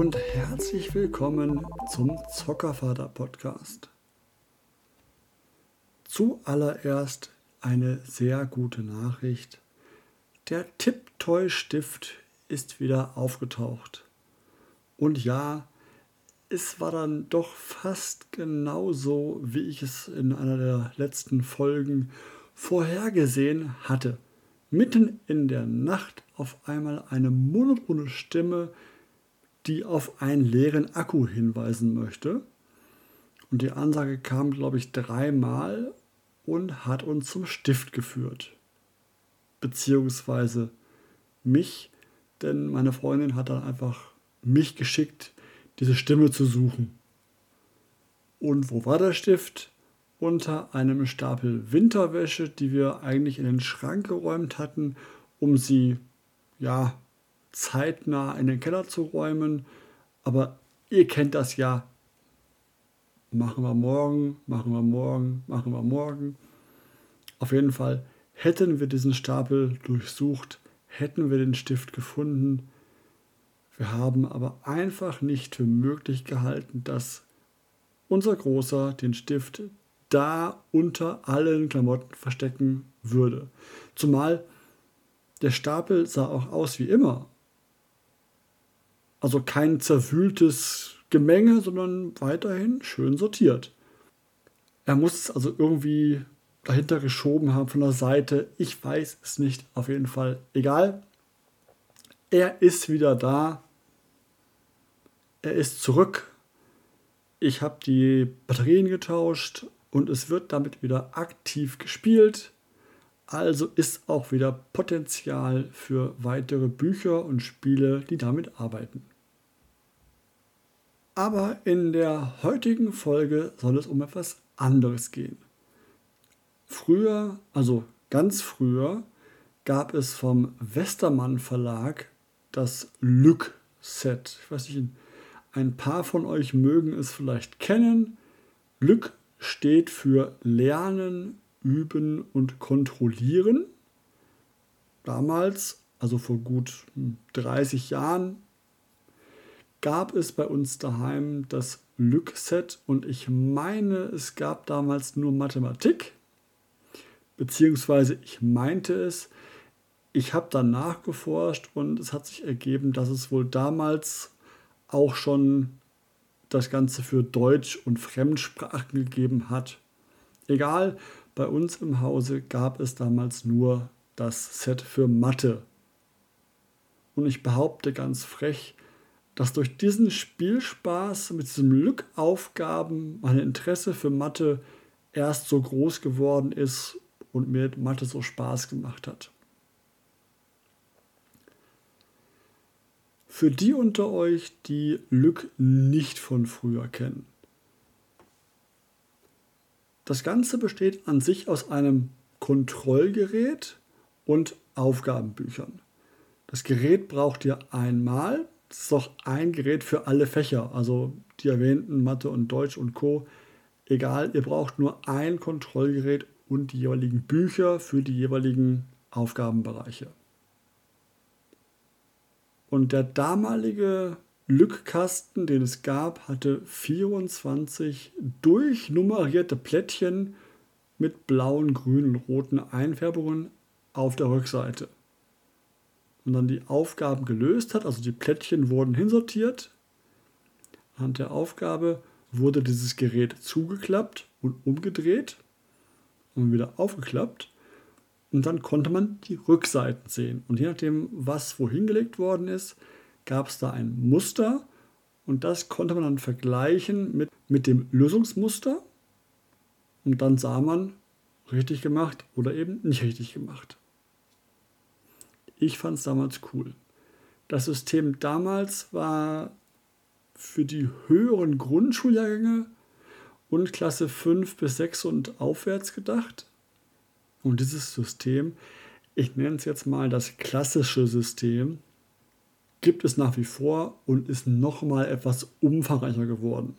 und herzlich willkommen zum Zockervater Podcast. Zuallererst eine sehr gute Nachricht. Der Tipptoy-Stift ist wieder aufgetaucht. Und ja, es war dann doch fast genauso, wie ich es in einer der letzten Folgen vorhergesehen hatte. Mitten in der Nacht auf einmal eine monotone Stimme, die auf einen leeren Akku hinweisen möchte. Und die Ansage kam, glaube ich, dreimal und hat uns zum Stift geführt. Beziehungsweise mich, denn meine Freundin hat dann einfach mich geschickt, diese Stimme zu suchen. Und wo war der Stift? Unter einem Stapel Winterwäsche, die wir eigentlich in den Schrank geräumt hatten, um sie ja zeitnah in den Keller zu räumen. Aber ihr kennt das ja. Machen wir morgen, machen wir morgen, machen wir morgen. Auf jeden Fall hätten wir diesen Stapel durchsucht, hätten wir den Stift gefunden. Wir haben aber einfach nicht für möglich gehalten, dass unser Großer den Stift da unter allen Klamotten verstecken würde. Zumal der Stapel sah auch aus wie immer. Also kein zerwühltes Gemenge, sondern weiterhin schön sortiert. Er muss es also irgendwie dahinter geschoben haben von der Seite. Ich weiß es nicht. Auf jeden Fall egal. Er ist wieder da. Er ist zurück. Ich habe die Batterien getauscht und es wird damit wieder aktiv gespielt. Also ist auch wieder Potenzial für weitere Bücher und Spiele, die damit arbeiten. Aber in der heutigen Folge soll es um etwas anderes gehen. Früher, also ganz früher, gab es vom Westermann Verlag das Lück-Set. Ich weiß nicht, ein paar von euch mögen es vielleicht kennen. Lück steht für Lernen, Üben und Kontrollieren. Damals, also vor gut 30 Jahren, gab es bei uns daheim das Lück-Set und ich meine, es gab damals nur Mathematik, beziehungsweise ich meinte es. Ich habe dann nachgeforscht und es hat sich ergeben, dass es wohl damals auch schon das Ganze für Deutsch und Fremdsprachen gegeben hat. Egal, bei uns im Hause gab es damals nur das Set für Mathe. Und ich behaupte ganz frech, dass durch diesen Spielspaß mit diesen Lückaufgaben mein Interesse für Mathe erst so groß geworden ist und mir Mathe so Spaß gemacht hat. Für die unter euch, die Lück nicht von früher kennen. Das Ganze besteht an sich aus einem Kontrollgerät und Aufgabenbüchern. Das Gerät braucht ihr einmal, es ist auch ein Gerät für alle Fächer, also die erwähnten Mathe und Deutsch und Co. Egal, ihr braucht nur ein Kontrollgerät und die jeweiligen Bücher für die jeweiligen Aufgabenbereiche. Und der damalige Lückkasten, den es gab, hatte 24 durchnummerierte Plättchen mit blauen, grünen, roten Einfärbungen auf der Rückseite und dann die Aufgaben gelöst hat, also die Plättchen wurden hinsortiert. Anhand der Aufgabe wurde dieses Gerät zugeklappt und umgedreht und wieder aufgeklappt. Und dann konnte man die Rückseiten sehen. Und je nachdem, was wohin gelegt worden ist, gab es da ein Muster. Und das konnte man dann vergleichen mit, mit dem Lösungsmuster. Und dann sah man, richtig gemacht oder eben nicht richtig gemacht. Ich fand es damals cool. Das System damals war für die höheren Grundschuljahrgänge und Klasse 5 bis 6 und aufwärts gedacht. Und dieses System, ich nenne es jetzt mal das klassische System, gibt es nach wie vor und ist nochmal etwas umfangreicher geworden.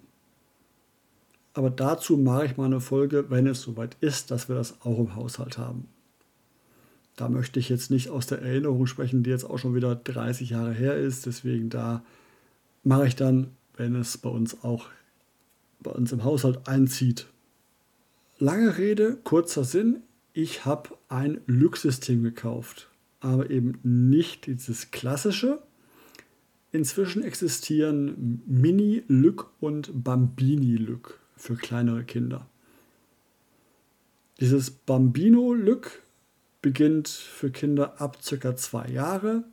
Aber dazu mache ich mal eine Folge, wenn es soweit ist, dass wir das auch im Haushalt haben. Da möchte ich jetzt nicht aus der Erinnerung sprechen, die jetzt auch schon wieder 30 Jahre her ist. Deswegen da mache ich dann, wenn es bei uns auch bei uns im Haushalt einzieht. Lange Rede, kurzer Sinn. Ich habe ein Lück-System gekauft, aber eben nicht dieses klassische. Inzwischen existieren Mini-Lück und Bambini-Lück für kleinere Kinder. Dieses Bambino-Lück beginnt für Kinder ab ca. zwei Jahre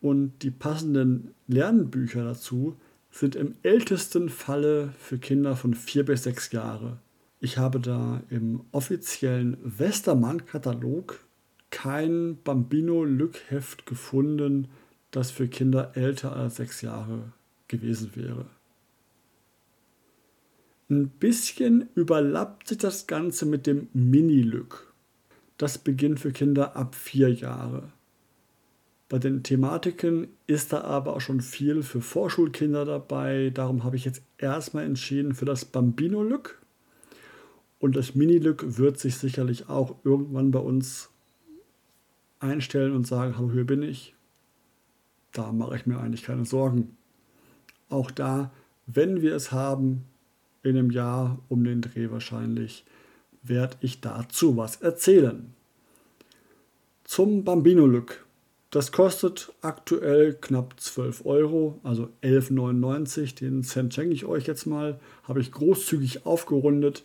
und die passenden Lernbücher dazu sind im ältesten Falle für Kinder von vier bis sechs Jahre. Ich habe da im offiziellen Westermann-Katalog kein Bambino-Lückheft gefunden, das für Kinder älter als sechs Jahre gewesen wäre. Ein bisschen überlappt sich das Ganze mit dem Mini-Lück. Das beginnt für Kinder ab vier Jahre. Bei den Thematiken ist da aber auch schon viel für Vorschulkinder dabei. Darum habe ich jetzt erstmal entschieden für das Bambino-Lück. Und das Mini-Lück wird sich sicherlich auch irgendwann bei uns einstellen und sagen, hallo, hier bin ich. Da mache ich mir eigentlich keine Sorgen. Auch da, wenn wir es haben, in einem Jahr um den Dreh wahrscheinlich, werde ich dazu was erzählen. Zum Bambino-Lück. Das kostet aktuell knapp 12 Euro, also 11,99. Den Cent schenke ich euch jetzt mal. Habe ich großzügig aufgerundet.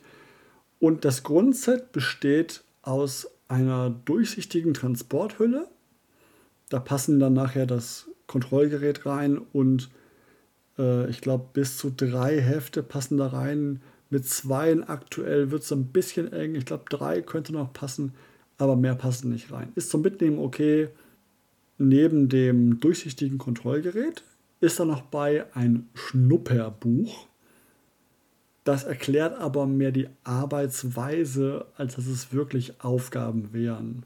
Und das Grundset besteht aus einer durchsichtigen Transporthülle. Da passen dann nachher das Kontrollgerät rein und äh, ich glaube bis zu drei Hefte passen da rein. Mit zweien aktuell wird es ein bisschen eng. Ich glaube drei könnte noch passen, aber mehr passen nicht rein. Ist zum Mitnehmen okay. Neben dem durchsichtigen Kontrollgerät ist da noch bei ein Schnupperbuch. Das erklärt aber mehr die Arbeitsweise, als dass es wirklich Aufgaben wären.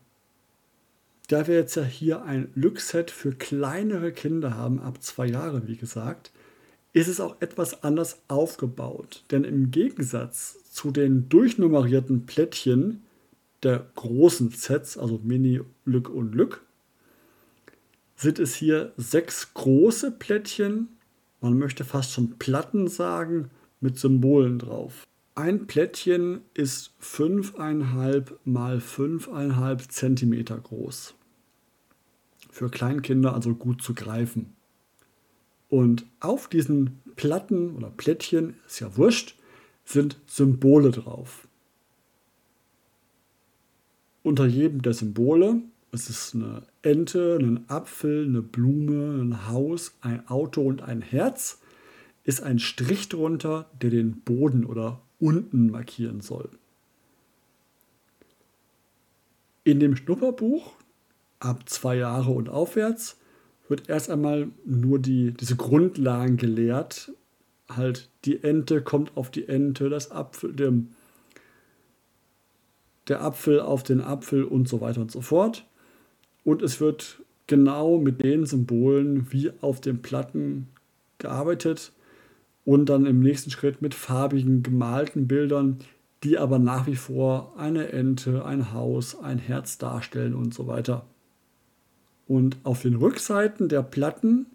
Da wir jetzt ja hier ein Lückset für kleinere Kinder haben, ab zwei Jahre wie gesagt, ist es auch etwas anders aufgebaut. Denn im Gegensatz zu den durchnummerierten Plättchen der großen Sets, also Mini, Lück und Lück, sind es hier sechs große Plättchen, man möchte fast schon Platten sagen, mit Symbolen drauf. Ein Plättchen ist 5,5 mal 5,5 cm groß. Für Kleinkinder also gut zu greifen. Und auf diesen Platten oder Plättchen, ist ja wurscht, sind Symbole drauf. Unter jedem der Symbole, es ist eine Ente, ein Apfel, eine Blume, ein Haus, ein Auto und ein Herz, ist ein Strich drunter, der den Boden oder unten markieren soll. In dem Schnupperbuch ab zwei Jahre und aufwärts wird erst einmal nur die, diese Grundlagen gelehrt. Halt, die Ente kommt auf die Ente, das Apfel, der, der Apfel auf den Apfel und so weiter und so fort. Und es wird genau mit den Symbolen wie auf den Platten gearbeitet und dann im nächsten Schritt mit farbigen gemalten Bildern, die aber nach wie vor eine Ente, ein Haus, ein Herz darstellen und so weiter. Und auf den Rückseiten der Platten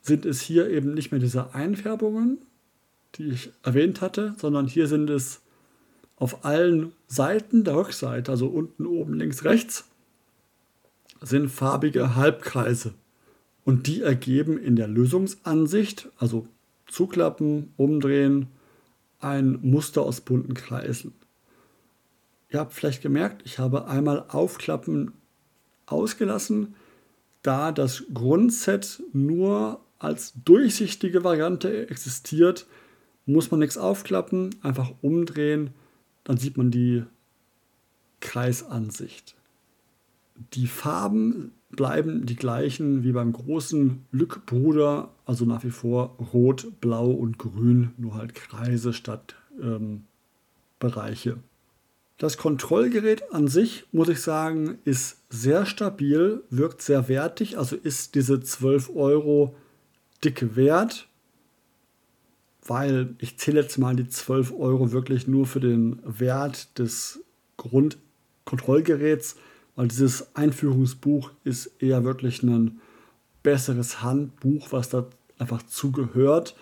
sind es hier eben nicht mehr diese Einfärbungen, die ich erwähnt hatte, sondern hier sind es auf allen Seiten der Rückseite, also unten, oben, links, rechts, sind farbige Halbkreise. Und die ergeben in der Lösungsansicht, also zuklappen, umdrehen, ein Muster aus bunten Kreisen. Ihr habt vielleicht gemerkt, ich habe einmal Aufklappen ausgelassen, da das Grundset nur als durchsichtige Variante existiert, muss man nichts aufklappen, einfach umdrehen, dann sieht man die Kreisansicht. Die Farben bleiben die gleichen wie beim großen Lückbruder, also nach wie vor rot, blau und grün, nur halt Kreise statt ähm, Bereiche. Das Kontrollgerät an sich, muss ich sagen, ist sehr stabil, wirkt sehr wertig, also ist diese 12 Euro dicke wert, weil ich zähle jetzt mal die 12 Euro wirklich nur für den Wert des Grundkontrollgeräts, weil dieses Einführungsbuch ist eher wirklich ein besseres Handbuch, was da einfach zugehört,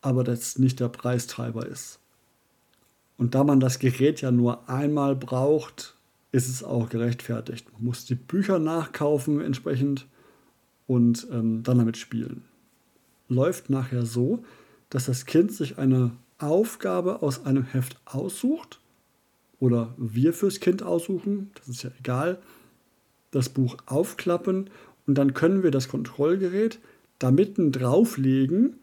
aber das nicht der Preistreiber ist. Und da man das Gerät ja nur einmal braucht, ist es auch gerechtfertigt. Man muss die Bücher nachkaufen entsprechend und ähm, dann damit spielen. Läuft nachher so, dass das Kind sich eine Aufgabe aus einem Heft aussucht oder wir fürs Kind aussuchen, das ist ja egal, das Buch aufklappen und dann können wir das Kontrollgerät da mitten drauflegen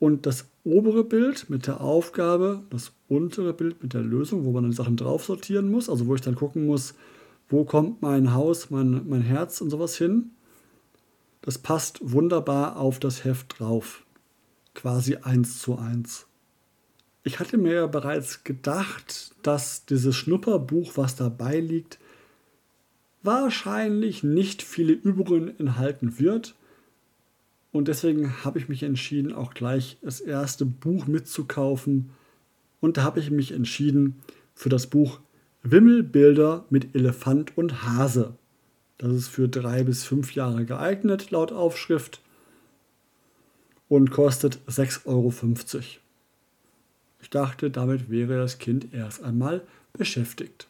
und das obere Bild mit der Aufgabe, das untere Bild mit der Lösung, wo man dann Sachen drauf sortieren muss, also wo ich dann gucken muss, wo kommt mein Haus, mein, mein Herz und sowas hin. Das passt wunderbar auf das Heft drauf. Quasi eins zu eins. Ich hatte mir ja bereits gedacht, dass dieses Schnupperbuch, was dabei liegt, wahrscheinlich nicht viele Übungen enthalten wird. Und deswegen habe ich mich entschieden, auch gleich das erste Buch mitzukaufen. Und da habe ich mich entschieden für das Buch Wimmelbilder mit Elefant und Hase. Das ist für drei bis fünf Jahre geeignet, laut Aufschrift. Und kostet 6,50 Euro. Ich dachte, damit wäre das Kind erst einmal beschäftigt.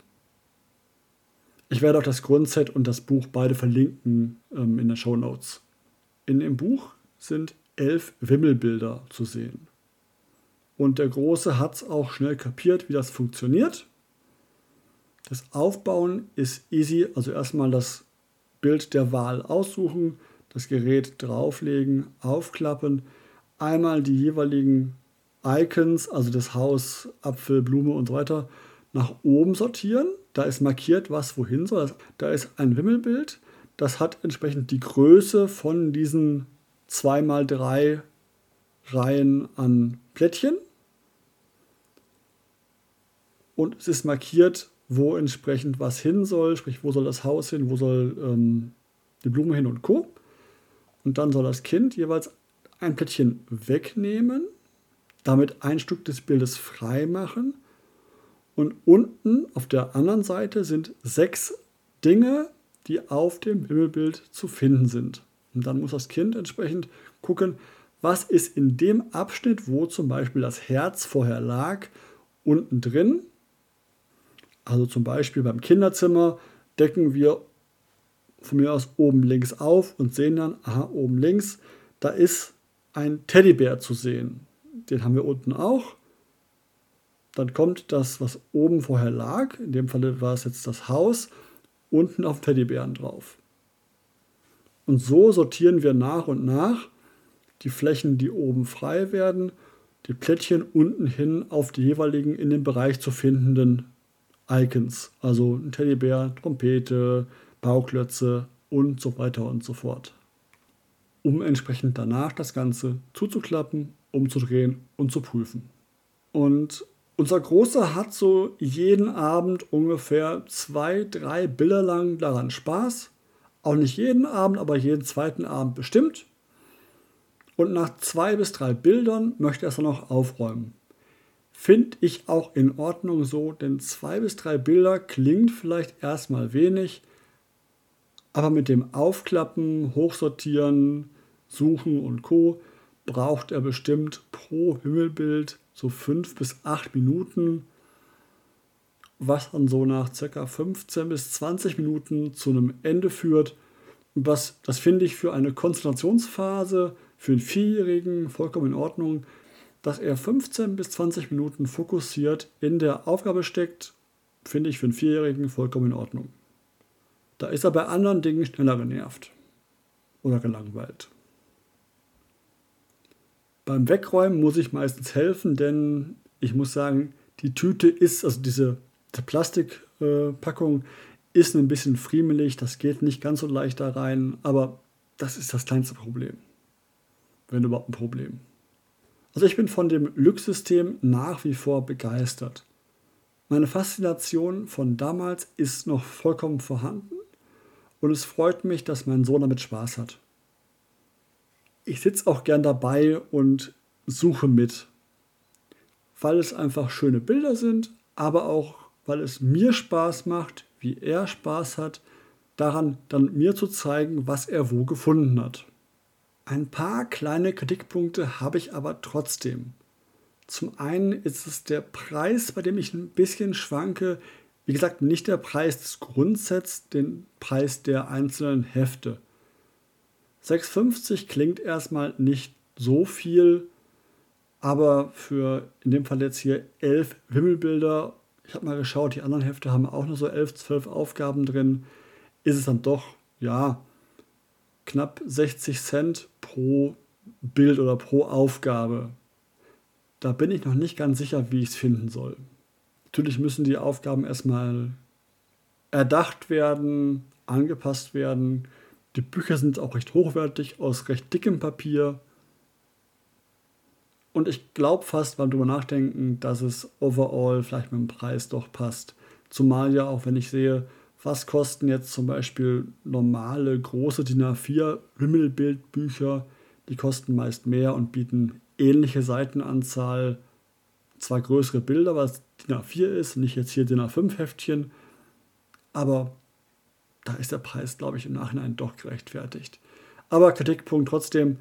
Ich werde auch das Grundset und das Buch beide verlinken ähm, in den Show Notes. In dem Buch sind elf Wimmelbilder zu sehen. Und der Große hat es auch schnell kapiert, wie das funktioniert. Das Aufbauen ist easy, also erstmal das Bild der Wahl aussuchen, das Gerät drauflegen, aufklappen, einmal die jeweiligen Icons, also das Haus, Apfel, Blume und so weiter, nach oben sortieren da ist markiert, was wohin soll. Da ist ein Wimmelbild. Das hat entsprechend die Größe von diesen 2x3 Reihen an Plättchen. Und es ist markiert, wo entsprechend was hin soll, sprich, wo soll das Haus hin, wo soll ähm, die Blume hin und Co. Und dann soll das Kind jeweils ein Plättchen wegnehmen, damit ein Stück des Bildes frei machen und unten auf der anderen Seite sind sechs Dinge, die auf dem Himmelbild zu finden sind. Und dann muss das Kind entsprechend gucken, was ist in dem Abschnitt, wo zum Beispiel das Herz vorher lag, unten drin. Also zum Beispiel beim Kinderzimmer decken wir von mir aus oben links auf und sehen dann, aha, oben links, da ist ein Teddybär zu sehen. Den haben wir unten auch dann kommt das, was oben vorher lag, in dem Fall war es jetzt das Haus, unten auf Teddybären drauf. Und so sortieren wir nach und nach die Flächen, die oben frei werden, die Plättchen unten hin auf die jeweiligen in dem Bereich zu findenden Icons. Also ein Teddybär, Trompete, Bauklötze und so weiter und so fort. Um entsprechend danach das Ganze zuzuklappen, umzudrehen und zu prüfen. Und unser Großer hat so jeden Abend ungefähr zwei, drei Bilder lang daran Spaß. Auch nicht jeden Abend, aber jeden zweiten Abend bestimmt. Und nach zwei bis drei Bildern möchte er es dann auch aufräumen. Finde ich auch in Ordnung so, denn zwei bis drei Bilder klingt vielleicht erstmal wenig, aber mit dem Aufklappen, Hochsortieren, Suchen und Co. braucht er bestimmt pro Himmelbild so fünf bis acht Minuten, was dann so nach circa 15 bis 20 Minuten zu einem Ende führt. Was, das finde ich für eine Konzentrationsphase für einen Vierjährigen vollkommen in Ordnung, dass er 15 bis 20 Minuten fokussiert in der Aufgabe steckt, finde ich für einen Vierjährigen vollkommen in Ordnung. Da ist er bei anderen Dingen schneller genervt oder gelangweilt. Beim Wegräumen muss ich meistens helfen, denn ich muss sagen, die Tüte ist, also diese, diese Plastikpackung äh, ist ein bisschen friemelig, das geht nicht ganz so leicht da rein, aber das ist das kleinste Problem. Wenn überhaupt ein Problem. Also ich bin von dem Lück-System nach wie vor begeistert. Meine Faszination von damals ist noch vollkommen vorhanden und es freut mich, dass mein Sohn damit Spaß hat ich sitze auch gern dabei und suche mit, weil es einfach schöne Bilder sind, aber auch weil es mir Spaß macht, wie er Spaß hat, daran dann mir zu zeigen, was er wo gefunden hat. Ein paar kleine Kritikpunkte habe ich aber trotzdem. Zum einen ist es der Preis, bei dem ich ein bisschen schwanke. Wie gesagt, nicht der Preis des Grundsets, den Preis der einzelnen Hefte. 6,50 klingt erstmal nicht so viel, aber für in dem Fall jetzt hier elf Wimmelbilder, ich habe mal geschaut, die anderen Hefte haben auch nur so elf, zwölf Aufgaben drin, ist es dann doch, ja, knapp 60 Cent pro Bild oder pro Aufgabe. Da bin ich noch nicht ganz sicher, wie ich es finden soll. Natürlich müssen die Aufgaben erstmal erdacht werden, angepasst werden. Die Bücher sind auch recht hochwertig, aus recht dickem Papier. Und ich glaube fast beim drüber nachdenken, dass es overall vielleicht mit dem Preis doch passt. Zumal ja auch, wenn ich sehe, was kosten jetzt zum Beispiel normale große DIN A4 Wimmelbildbücher, die kosten meist mehr und bieten ähnliche Seitenanzahl, zwar größere Bilder, was DIN A4 ist, nicht jetzt hier DIN A5 Heftchen, aber da ist der Preis, glaube ich, im Nachhinein doch gerechtfertigt. Aber Kritikpunkt trotzdem,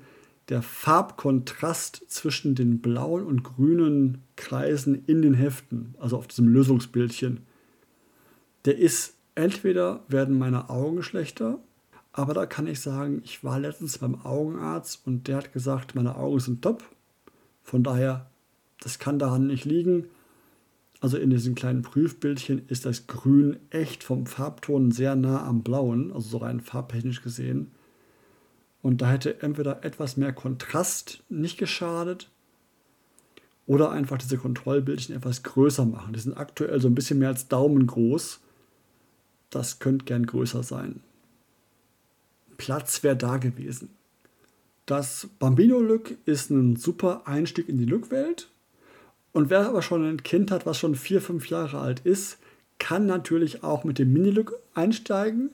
der Farbkontrast zwischen den blauen und grünen Kreisen in den Heften, also auf diesem Lösungsbildchen, der ist entweder werden meine Augen schlechter, aber da kann ich sagen, ich war letztens beim Augenarzt und der hat gesagt, meine Augen sind top. Von daher, das kann daran nicht liegen. Also in diesen kleinen Prüfbildchen ist das Grün echt vom Farbton sehr nah am Blauen, also so rein farbtechnisch gesehen. Und da hätte entweder etwas mehr Kontrast nicht geschadet oder einfach diese Kontrollbildchen etwas größer machen. Die sind aktuell so ein bisschen mehr als Daumen groß. Das könnte gern größer sein. Platz wäre da gewesen. Das Bambino-Look ist ein super Einstieg in die Look-Welt. Und wer aber schon ein Kind hat, was schon vier, fünf Jahre alt ist, kann natürlich auch mit dem Mini-Look einsteigen.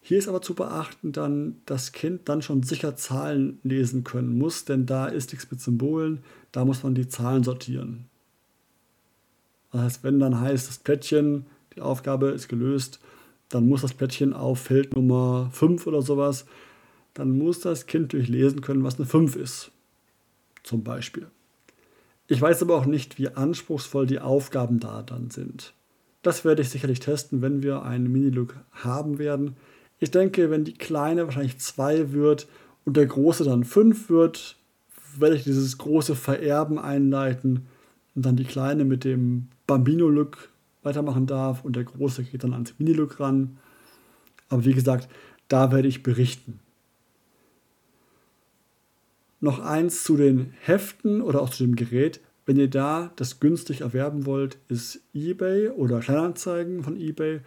Hier ist aber zu beachten, dann das Kind dann schon sicher Zahlen lesen können muss, denn da ist nichts mit Symbolen, da muss man die Zahlen sortieren. Das heißt, wenn dann heißt, das Plättchen, die Aufgabe ist gelöst, dann muss das Plättchen auf Feld Nummer 5 oder sowas dann muss das Kind durchlesen können, was eine 5 ist. Zum Beispiel. Ich weiß aber auch nicht, wie anspruchsvoll die Aufgaben da dann sind. Das werde ich sicherlich testen, wenn wir einen Mini-Look haben werden. Ich denke, wenn die kleine wahrscheinlich 2 wird und der große dann 5 wird, werde ich dieses große Vererben einleiten und dann die kleine mit dem Bambino-Look weitermachen darf und der große geht dann ans Mini-Look ran. Aber wie gesagt, da werde ich berichten. Noch eins zu den Heften oder auch zu dem Gerät. Wenn ihr da das günstig erwerben wollt, ist eBay oder Kleinanzeigen von eBay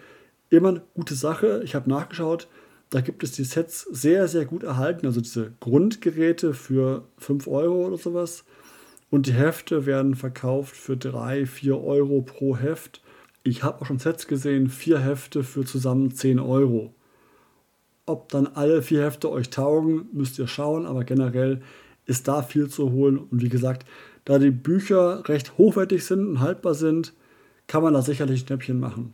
immer eine gute Sache. Ich habe nachgeschaut, da gibt es die Sets sehr, sehr gut erhalten. Also diese Grundgeräte für 5 Euro oder sowas. Und die Hefte werden verkauft für 3, 4 Euro pro Heft. Ich habe auch schon Sets gesehen, vier Hefte für zusammen 10 Euro. Ob dann alle vier Hefte euch taugen, müsst ihr schauen, aber generell ist da viel zu holen. Und wie gesagt, da die Bücher recht hochwertig sind und haltbar sind, kann man da sicherlich Schnäppchen machen.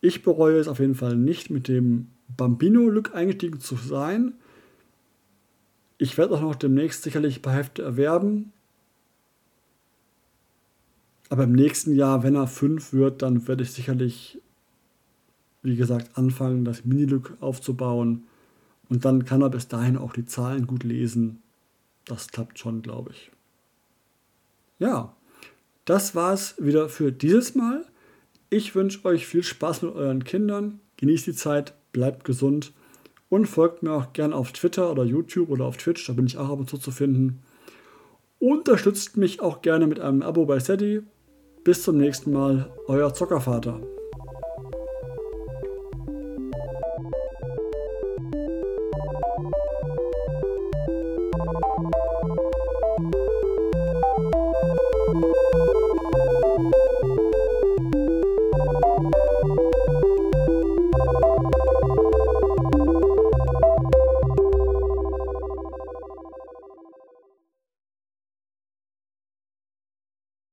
Ich bereue es auf jeden Fall nicht, mit dem Bambino-Look eingestiegen zu sein. Ich werde auch noch demnächst sicherlich ein paar Hefte erwerben. Aber im nächsten Jahr, wenn er 5 wird, dann werde ich sicherlich wie gesagt, anfangen, das Minilook aufzubauen. Und dann kann er bis dahin auch die Zahlen gut lesen. Das klappt schon, glaube ich. Ja, das war es wieder für dieses Mal. Ich wünsche euch viel Spaß mit euren Kindern. Genießt die Zeit, bleibt gesund und folgt mir auch gerne auf Twitter oder YouTube oder auf Twitch. Da bin ich auch ab und zu zu finden. Unterstützt mich auch gerne mit einem Abo bei Steady. Bis zum nächsten Mal, euer Zockervater.